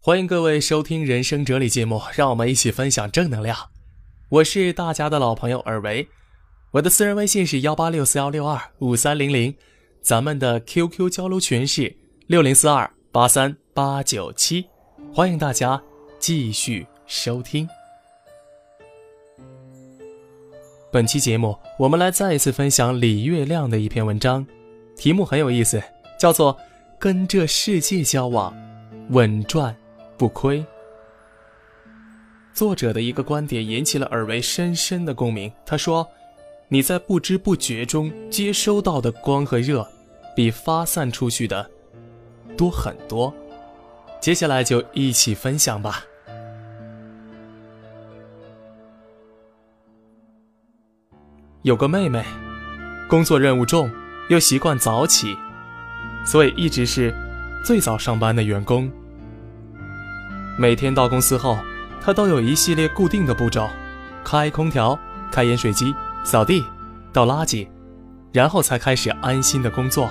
欢迎各位收听人生哲理节目，让我们一起分享正能量。我是大家的老朋友尔维，我的私人微信是幺八六四幺六二五三零零，咱们的 QQ 交流群是六零四二八三八九七，欢迎大家继续收听。本期节目，我们来再一次分享李月亮的一篇文章，题目很有意思，叫做《跟这世界交往，稳赚》。不亏。作者的一个观点引起了尔维深深的共鸣。他说：“你在不知不觉中接收到的光和热，比发散出去的多很多。”接下来就一起分享吧。有个妹妹，工作任务重，又习惯早起，所以一直是最早上班的员工。每天到公司后，他都有一系列固定的步骤：开空调、开饮水机、扫地、倒垃圾，然后才开始安心的工作。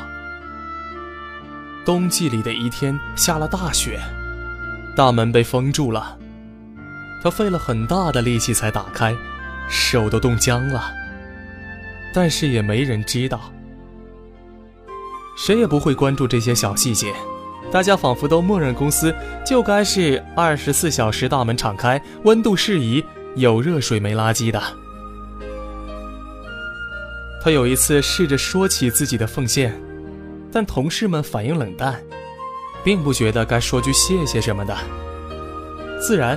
冬季里的一天下了大雪，大门被封住了，他费了很大的力气才打开，手都冻僵了。但是也没人知道，谁也不会关注这些小细节。大家仿佛都默认公司就该是二十四小时大门敞开，温度适宜，有热水没垃圾的。他有一次试着说起自己的奉献，但同事们反应冷淡，并不觉得该说句谢谢什么的。自然，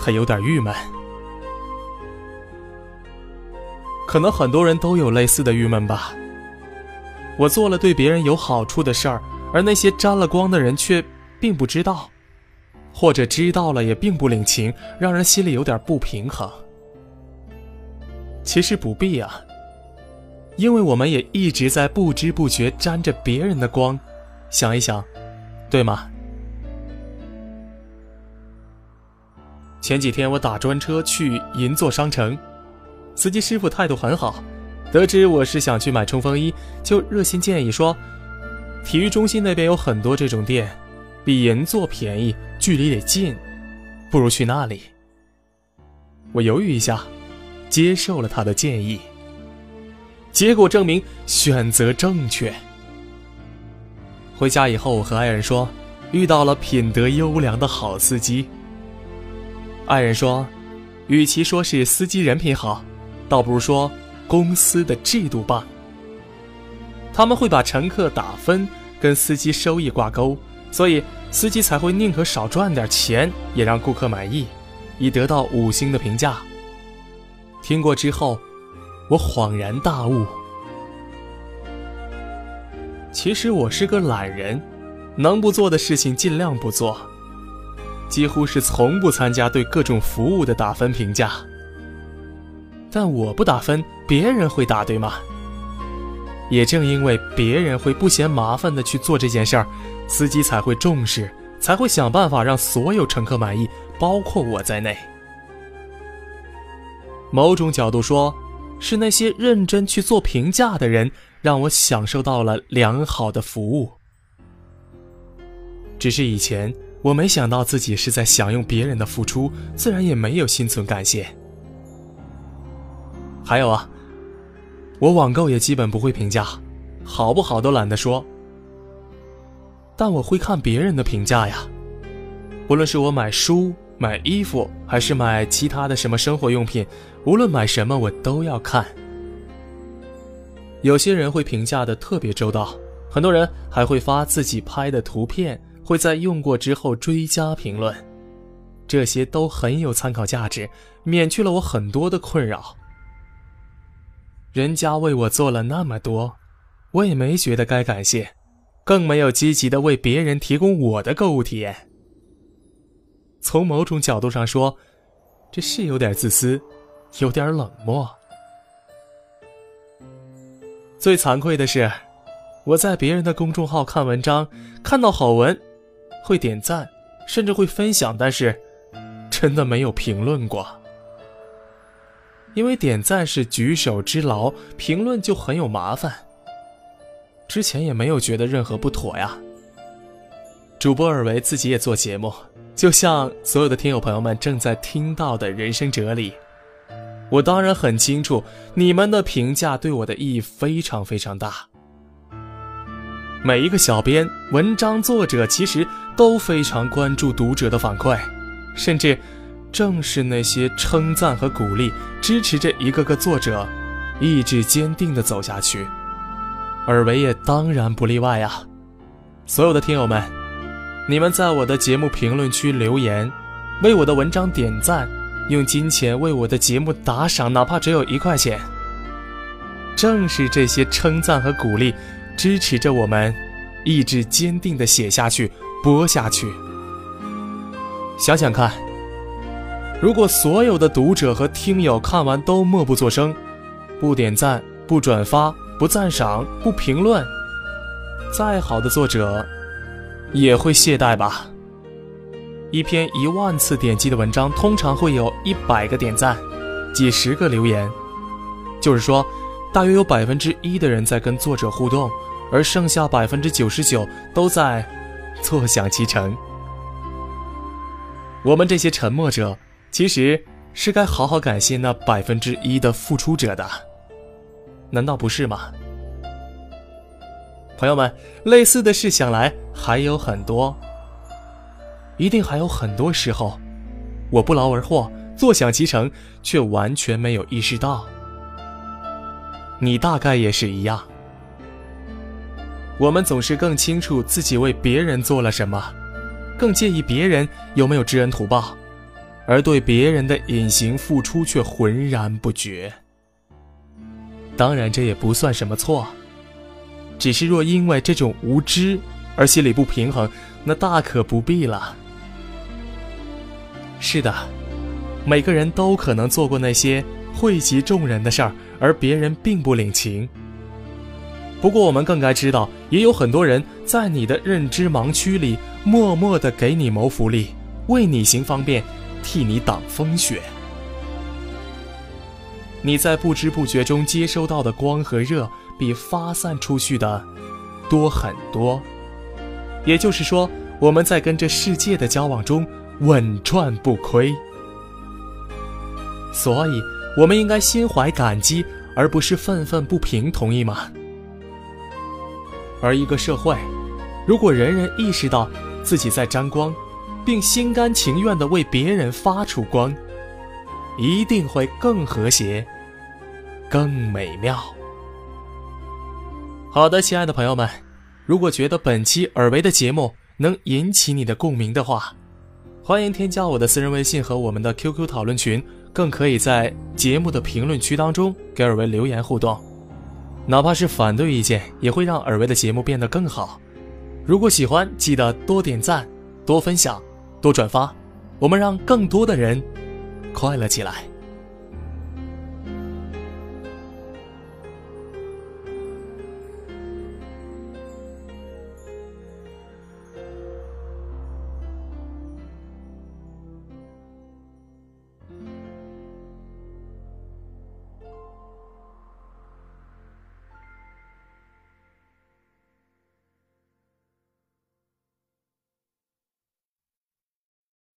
他有点郁闷。可能很多人都有类似的郁闷吧。我做了对别人有好处的事儿。而那些沾了光的人却并不知道，或者知道了也并不领情，让人心里有点不平衡。其实不必啊，因为我们也一直在不知不觉沾着别人的光，想一想，对吗？前几天我打专车去银座商城，司机师傅态度很好，得知我是想去买冲锋衣，就热心建议说。体育中心那边有很多这种店，比银座便宜，距离也近，不如去那里。我犹豫一下，接受了他的建议。结果证明选择正确。回家以后，我和爱人说，遇到了品德优良的好司机。爱人说，与其说是司机人品好，倒不如说公司的制度棒。他们会把乘客打分跟司机收益挂钩，所以司机才会宁可少赚点钱，也让顾客满意，以得到五星的评价。听过之后，我恍然大悟。其实我是个懒人，能不做的事情尽量不做，几乎是从不参加对各种服务的打分评价。但我不打分，别人会打，对吗？也正因为别人会不嫌麻烦的去做这件事儿，司机才会重视，才会想办法让所有乘客满意，包括我在内。某种角度说，是那些认真去做评价的人，让我享受到了良好的服务。只是以前我没想到自己是在享用别人的付出，自然也没有心存感谢。还有啊。我网购也基本不会评价，好不好都懒得说。但我会看别人的评价呀，无论是我买书、买衣服，还是买其他的什么生活用品，无论买什么我都要看。有些人会评价的特别周到，很多人还会发自己拍的图片，会在用过之后追加评论，这些都很有参考价值，免去了我很多的困扰。人家为我做了那么多，我也没觉得该感谢，更没有积极的为别人提供我的购物体验。从某种角度上说，这是有点自私，有点冷漠。最惭愧的是，我在别人的公众号看文章，看到好文，会点赞，甚至会分享，但是真的没有评论过。因为点赞是举手之劳，评论就很有麻烦。之前也没有觉得任何不妥呀。主播尔维自己也做节目，就像所有的听友朋友们正在听到的人生哲理，我当然很清楚，你们的评价对我的意义非常非常大。每一个小编、文章作者其实都非常关注读者的反馈，甚至正是那些称赞和鼓励，支持着一个个作者意志坚定地走下去。尔维也当然不例外呀！所有的听友们。你们在我的节目评论区留言，为我的文章点赞，用金钱为我的节目打赏，哪怕只有一块钱。正是这些称赞和鼓励，支持着我们，意志坚定地写下去、播下去。想想看，如果所有的读者和听友看完都默不作声，不点赞、不转发、不赞赏、不评论，再好的作者。也会懈怠吧。一篇一万次点击的文章，通常会有一百个点赞，几十个留言，就是说，大约有百分之一的人在跟作者互动，而剩下百分之九十九都在坐享其成。我们这些沉默者，其实是该好好感谢那百分之一的付出者的，难道不是吗？朋友们，类似的事想来还有很多，一定还有很多时候，我不劳而获，坐享其成，却完全没有意识到。你大概也是一样。我们总是更清楚自己为别人做了什么，更介意别人有没有知恩图报，而对别人的隐形付出却浑然不觉。当然，这也不算什么错。只是若因为这种无知而心里不平衡，那大可不必了。是的，每个人都可能做过那些惠及众人的事儿，而别人并不领情。不过，我们更该知道，也有很多人在你的认知盲区里，默默的给你谋福利，为你行方便，替你挡风雪。你在不知不觉中接收到的光和热。比发散出去的多很多，也就是说，我们在跟这世界的交往中稳赚不亏。所以，我们应该心怀感激，而不是愤愤不平，同意吗？而一个社会，如果人人意识到自己在沾光，并心甘情愿地为别人发出光，一定会更和谐、更美妙。好的，亲爱的朋友们，如果觉得本期耳维的节目能引起你的共鸣的话，欢迎添加我的私人微信和我们的 QQ 讨论群，更可以在节目的评论区当中给耳维留言互动，哪怕是反对意见，也会让耳维的节目变得更好。如果喜欢，记得多点赞、多分享、多转发，我们让更多的人快乐起来。